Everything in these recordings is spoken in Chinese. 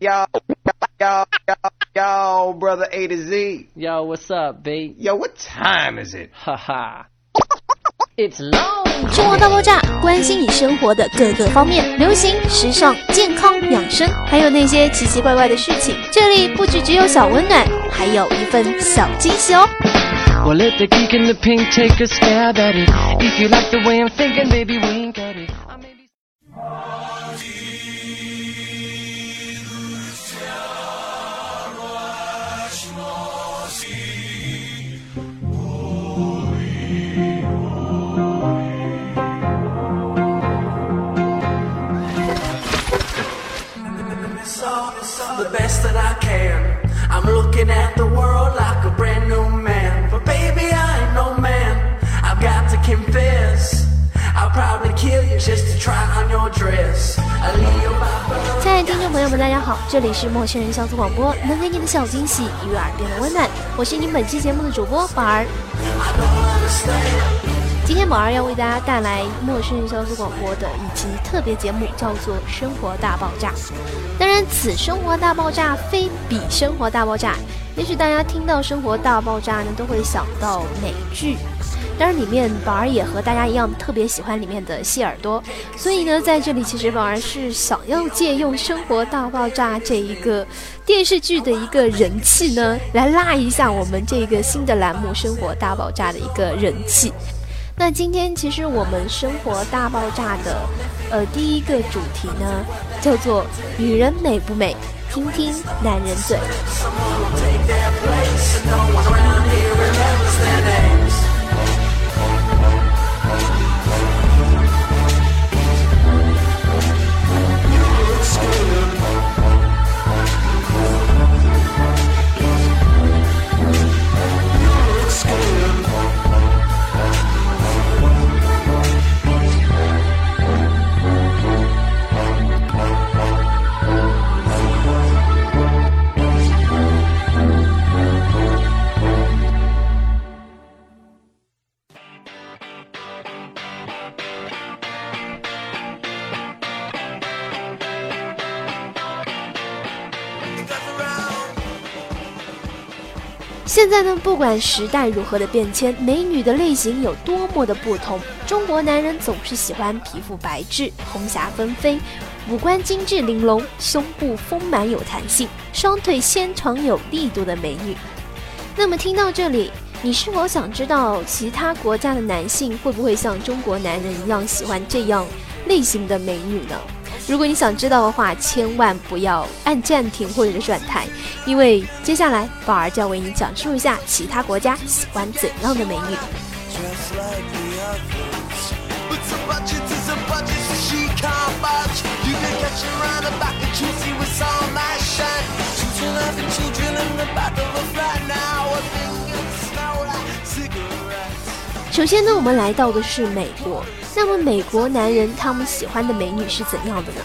Yo, yo, yo, yo, brother A to Z. Yo, what's up, B? Yo, what time is it? Haha. It's long. 生活大爆炸，关心你生活的各个方面，流行、时尚、健康、养生，还有那些奇奇怪怪的事情。这里不只只有小温暖，还有一份小惊喜哦。 Well, let the geek in the pink take a stab at it. If you like the way I'm thinking, baby, wink at it. 亲爱的听众朋友们，大家好，这里是陌生人小组广播，能给你的小惊喜与耳边的温暖，我是您本期节目的主播宝儿。今天宝儿要为大家带来陌生人小组广播的一期特别节目，叫做《生活大爆炸》。当然，此《生活大爆炸》非彼《生活大爆炸》。也许大家听到《生活大爆炸》呢，都会想到美剧。当然，里面宝儿也和大家一样特别喜欢里面的谢耳朵，所以呢，在这里其实宝儿是想要借用《生活大爆炸》这一个电视剧的一个人气呢，来拉一下我们这个新的栏目《生活大爆炸》的一个人气。那今天其实我们《生活大爆炸》的呃第一个主题呢，叫做“女人美不美？听听男人嘴”。现在呢，不管时代如何的变迁，美女的类型有多么的不同，中国男人总是喜欢皮肤白皙、红霞纷飞、五官精致玲珑、胸部丰满有弹性、双腿纤长有力度的美女。那么听到这里，你是否想知道其他国家的男性会不会像中国男人一样喜欢这样类型的美女呢？如果你想知道的话，千万不要按暂停或者转台，因为接下来宝儿就要为你讲述一下其他国家喜欢怎样的美女。首先呢，我们来到的是美国。那么美国男人他们喜欢的美女是怎样的呢？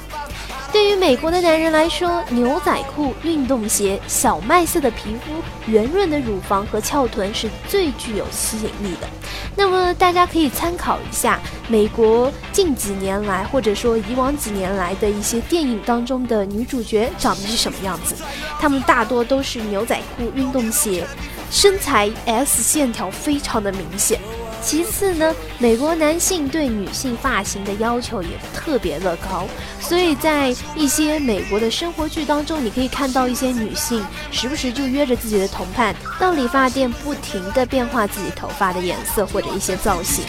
对于美国的男人来说，牛仔裤、运动鞋、小麦色的皮肤、圆润的乳房和翘臀是最具有吸引力的。那么大家可以参考一下美国近几年来，或者说以往几年来的一些电影当中的女主角长得是什么样子？她们大多都是牛仔裤、运动鞋，身材 S 线条非常的明显。其次呢，美国男性对女性发型的要求也特别的高，所以在一些美国的生活剧当中，你可以看到一些女性时不时就约着自己的同伴到理发店，不停的变化自己头发的颜色或者一些造型。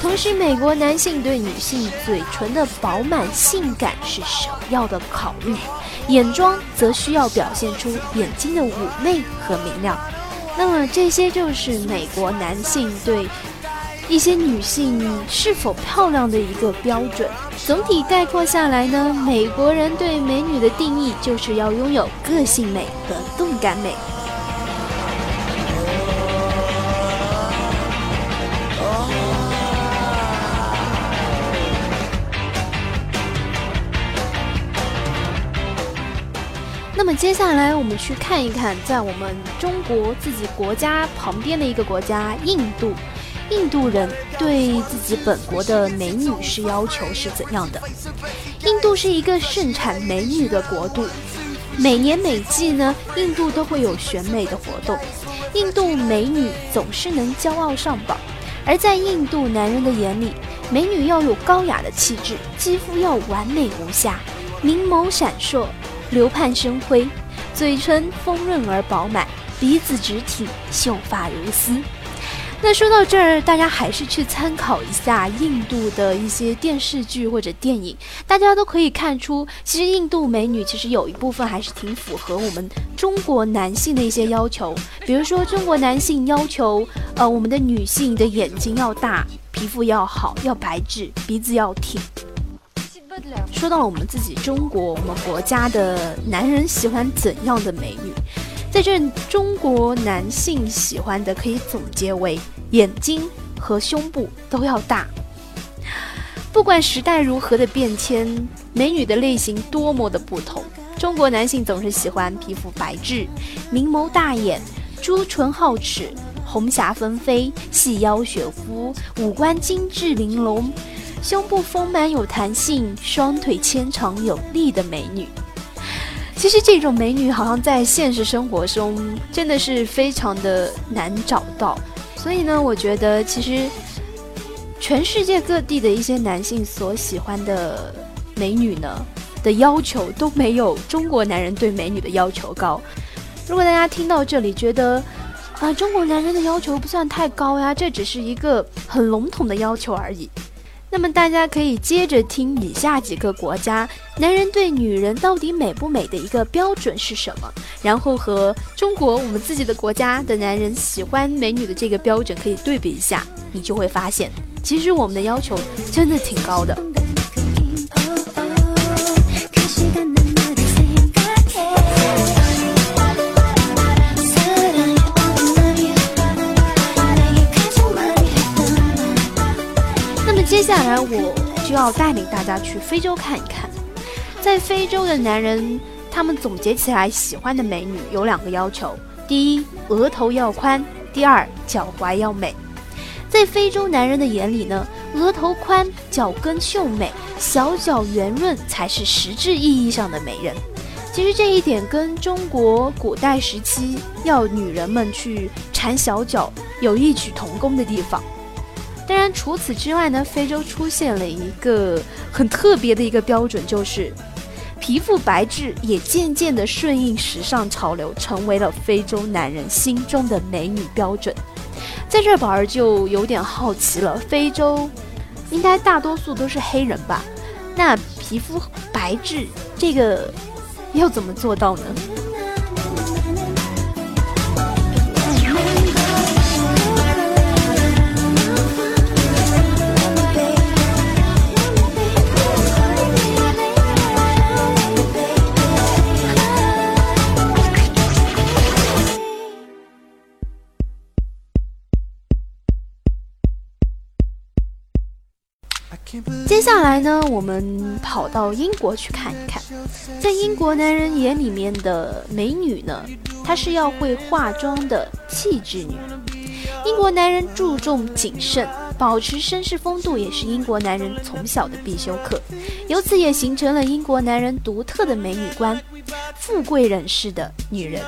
同时，美国男性对女性嘴唇的饱满性感是首要的考虑，眼妆则需要表现出眼睛的妩媚和明亮。那么，这些就是美国男性对一些女性是否漂亮的一个标准。总体概括下来呢，美国人对美女的定义就是要拥有个性美和动感美。接下来我们去看一看，在我们中国自己国家旁边的一个国家印度。印度人对自己本国的美女是要求是怎样的。印度是一个盛产美女的国度，每年每季呢，印度都会有选美的活动，印度美女总是能骄傲上榜。而在印度男人的眼里，美女要有高雅的气质，肌肤要完美无瑕，明眸闪烁，流盼生辉，嘴唇丰润而饱满，鼻子直挺，秀发如丝。那说到这儿，大家还是去参考一下印度的一些电视剧或者电影，大家都可以看出，其实印度美女其实有一部分还是挺符合我们中国男性的一些要求。比如说，中国男性要求，呃，我们的女性的眼睛要大，皮肤要好，要白质，鼻子要挺。说到了我们自己中国，我们国家的男人喜欢怎样的美女？在这中国男性喜欢的，可以总结为眼睛和胸部都要大。不管时代如何的变迁，美女的类型多么的不同，中国男性总是喜欢皮肤白质、明眸大眼、朱唇皓齿、红霞纷飞、细腰雪肤、五官精致玲珑、胸部丰满有弹性、双腿纤长有力的美女。其实这种美女好像在现实生活中真的是非常的难找到，所以呢，我觉得其实全世界各地的一些男性所喜欢的美女呢的要求都没有中国男人对美女的要求高。如果大家听到这里觉得啊，中国男人的要求不算太高呀，这只是一个很笼统的要求而已。那么大家可以接着听以下几个国家男人对女人到底美不美的一个标准是什么，然后和中国我们自己的国家的男人喜欢美女的这个标准可以对比一下，你就会发现，其实我们的要求真的挺高的。接下来我就要带领大家去非洲看一看，在非洲的男人，他们总结起来喜欢的美女有两个要求：第一，额头要宽；第二，脚踝要美。在非洲男人的眼里呢，额头宽、脚跟秀美、小脚圆润才是实质意义上的美人。其实这一点跟中国古代时期要女人们去缠小脚有异曲同工的地方。当然，除此之外呢，非洲出现了一个很特别的一个标准，就是皮肤白质也渐渐的顺应时尚潮流，成为了非洲男人心中的美女标准。在这，宝儿就有点好奇了，非洲应该大多数都是黑人吧？那皮肤白质这个要怎么做到呢？下来呢，我们跑到英国去看一看，在英国男人眼里面的美女呢，她是要会化妆的气质女。英国男人注重谨慎，保持绅士风度也是英国男人从小的必修课，由此也形成了英国男人独特的美女观：富贵人士的女人，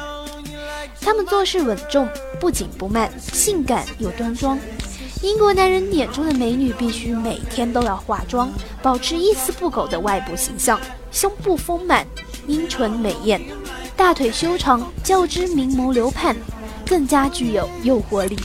他们做事稳重，不紧不慢，性感又端庄。英国男人眼中的美女必须每天都要化妆，保持一丝不苟的外部形象，胸部丰满，阴唇美艳，大腿修长，较之明眸流盼，更加具有诱惑力。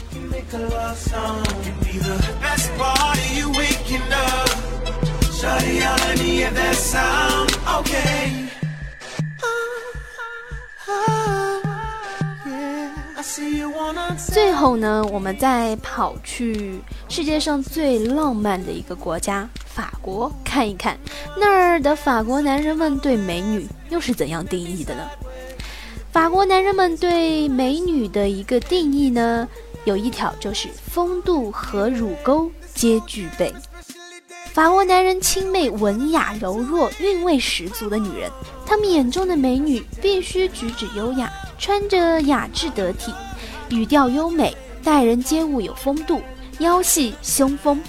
最后呢，我们再跑去世界上最浪漫的一个国家——法国看一看，那儿的法国男人们对美女又是怎样定义的呢？法国男人们对美女的一个定义呢，有一条就是风度和乳沟皆具备。法国男人青媚文雅、柔弱、韵味十足的女人，他们眼中的美女必须举止优雅。穿着雅致得体，语调优美，待人接物有风度，腰细胸丰，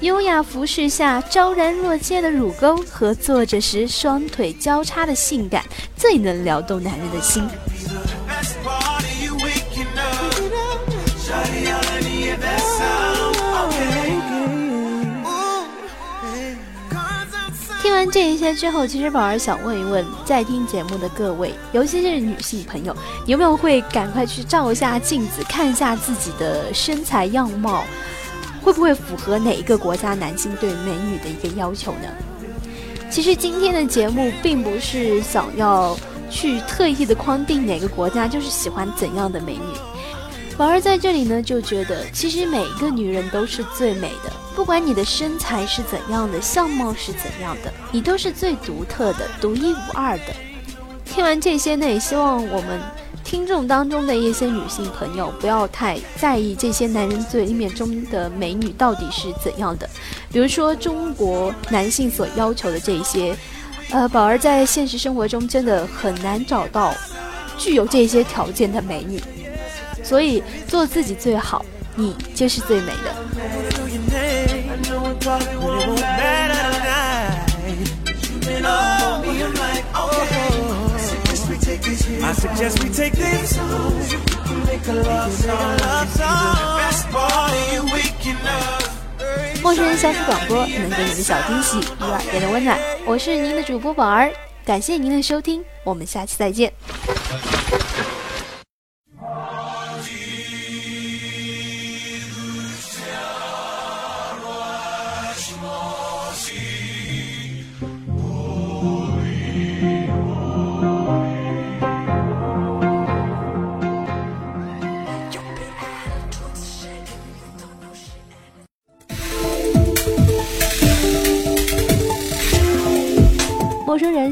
优雅服饰下昭然若揭的乳沟和坐着时双腿交叉的性感，最能撩动男人的心。完这一些之后，其实宝儿想问一问在听节目的各位，尤其是女性朋友，有没有会赶快去照一下镜子，看一下自己的身材样貌，会不会符合哪一个国家男性对美女的一个要求呢？其实今天的节目并不是想要去特意的框定哪个国家就是喜欢怎样的美女。宝儿在这里呢，就觉得其实每一个女人都是最美的，不管你的身材是怎样的，相貌是怎样的，你都是最独特的、独一无二的。听完这些呢，也希望我们听众当中的一些女性朋友不要太在意这些男人嘴里面中的美女到底是怎样的，比如说中国男性所要求的这些，呃，宝儿在现实生活中真的很难找到具有这些条件的美女。所以做自己最好你就是最美的。陌生人消息广播能给你的小惊喜与耳点的温暖。我是您的主播宝儿感谢您的收听我们下期再见。